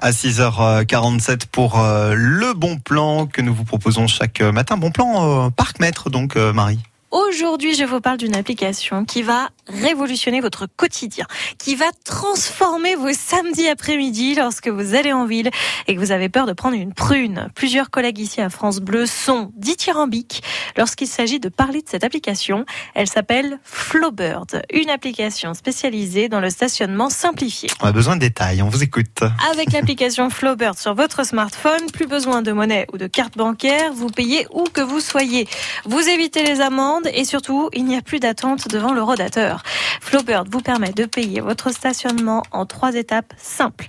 à 6h47 pour euh, le bon plan que nous vous proposons chaque matin. Bon plan euh, Parc Maître, donc, euh, Marie. Aujourd'hui, je vous parle d'une application qui va révolutionner votre quotidien, qui va transformer vos samedis après-midi lorsque vous allez en ville et que vous avez peur de prendre une prune. Plusieurs collègues ici à France Bleu sont dithyrambiques lorsqu'il s'agit de parler de cette application. Elle s'appelle Flowbird, une application spécialisée dans le stationnement simplifié. On a besoin de détails, on vous écoute. Avec l'application Flowbird sur votre smartphone, plus besoin de monnaie ou de carte bancaire, vous payez où que vous soyez. Vous évitez les amendes et surtout, il n'y a plus d'attente devant le rodateur. Flowbird vous permet de payer votre stationnement en trois étapes simples.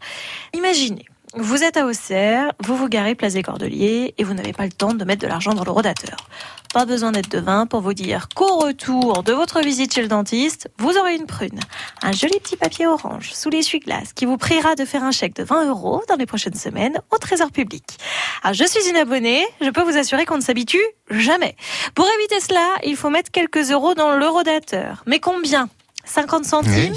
Imaginez, vous êtes à Auxerre, vous vous garez place des Cordeliers et vous n'avez pas le temps de mettre de l'argent dans le rodateur. Pas besoin d'être devin pour vous dire qu'au retour de votre visite chez le dentiste, vous aurez une prune. Un joli petit papier orange sous l'essuie-glace qui vous priera de faire un chèque de 20 euros dans les prochaines semaines au Trésor public. Alors, je suis une abonnée, je peux vous assurer qu'on ne s'habitue jamais. Pour éviter cela, il faut mettre quelques euros dans le rodateur. Mais combien? 50 centimes?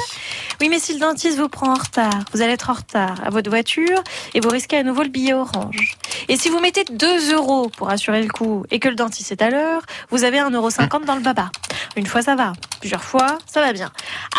Oui, mais si le dentiste vous prend en retard, vous allez être en retard à votre voiture et vous risquez à nouveau le billet orange. Et si vous mettez 2 euros pour assurer le coup et que le dentiste est à l'heure, vous avez 1,50 euro dans le baba. Une fois ça va, plusieurs fois ça va bien.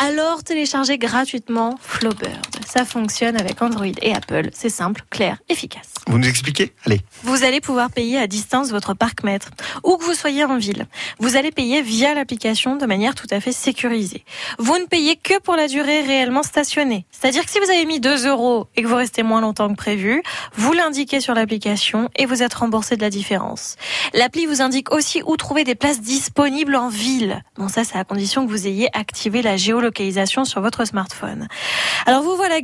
Alors téléchargez gratuitement Flowbird. Ça fonctionne avec Android et Apple. C'est simple, clair, efficace. Vous nous expliquez? Allez. Vous allez pouvoir payer à distance votre parc mètre, où que vous soyez en ville. Vous allez payer via l'application de manière tout à fait sécurisée. Vous ne payez que pour la durée réellement stationnée. C'est-à-dire que si vous avez mis 2 euros et que vous restez moins longtemps que prévu, vous l'indiquez sur l'application et vous êtes remboursé de la différence. L'appli vous indique aussi où trouver des places disponibles en ville. Bon, ça, c'est à condition que vous ayez activé la géolocalisation sur votre smartphone. Alors, vous voilà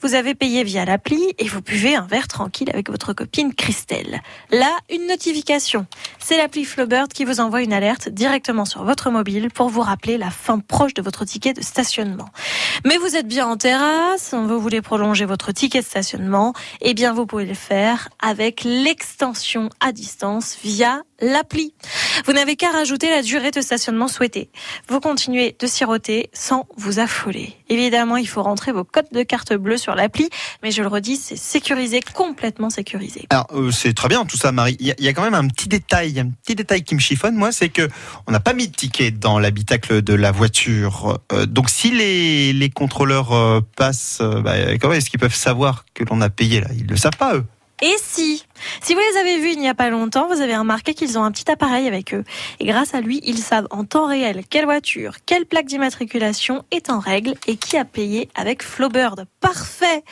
vous avez payé via l'appli et vous buvez un verre tranquille avec votre copine Christelle. Là, une notification. C'est l'appli Flowbird qui vous envoie une alerte directement sur votre mobile pour vous rappeler la fin proche de votre ticket de stationnement. Mais vous êtes bien en terrasse, vous voulez prolonger votre ticket de stationnement, eh bien vous pouvez le faire avec l'extension à distance via l'appli. Vous n'avez qu'à rajouter la durée de stationnement souhaitée. Vous continuez de siroter sans vous affoler. Évidemment, il faut rentrer vos codes de carte bleue sur l'appli, mais je le redis, c'est sécurisé, complètement sécurisé. Alors, euh, c'est très bien tout ça, Marie. Il y, a- il y a quand même un petit détail, un petit détail qui me chiffonne, moi, c'est que on n'a pas mis de ticket dans l'habitacle de la voiture. Euh, donc, si les, les contrôleurs euh, passent, bah, comment est-ce qu'ils peuvent savoir que l'on a payé là? Ils le savent pas, eux. Et si Si vous les avez vus il n'y a pas longtemps, vous avez remarqué qu'ils ont un petit appareil avec eux. Et grâce à lui, ils savent en temps réel quelle voiture, quelle plaque d'immatriculation est en règle et qui a payé avec Flowbird. Parfait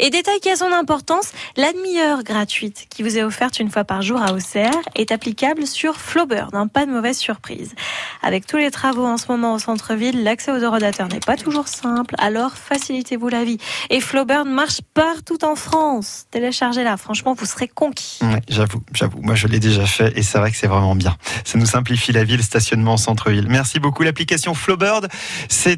Et détail qui a son importance, la demi-heure gratuite qui vous est offerte une fois par jour à Auxerre est applicable sur Flowbird. hein, pas de mauvaise surprise. Avec tous les travaux en ce moment au centre-ville, l'accès aux eurodateurs n'est pas toujours simple, alors facilitez-vous la vie. Et Flowbird marche partout en France. Téléchargez-la, franchement, vous serez conquis. J'avoue, j'avoue. Moi, je l'ai déjà fait et c'est vrai que c'est vraiment bien. Ça nous simplifie la vie, le stationnement en centre-ville. Merci beaucoup. L'application Flowbird, c'est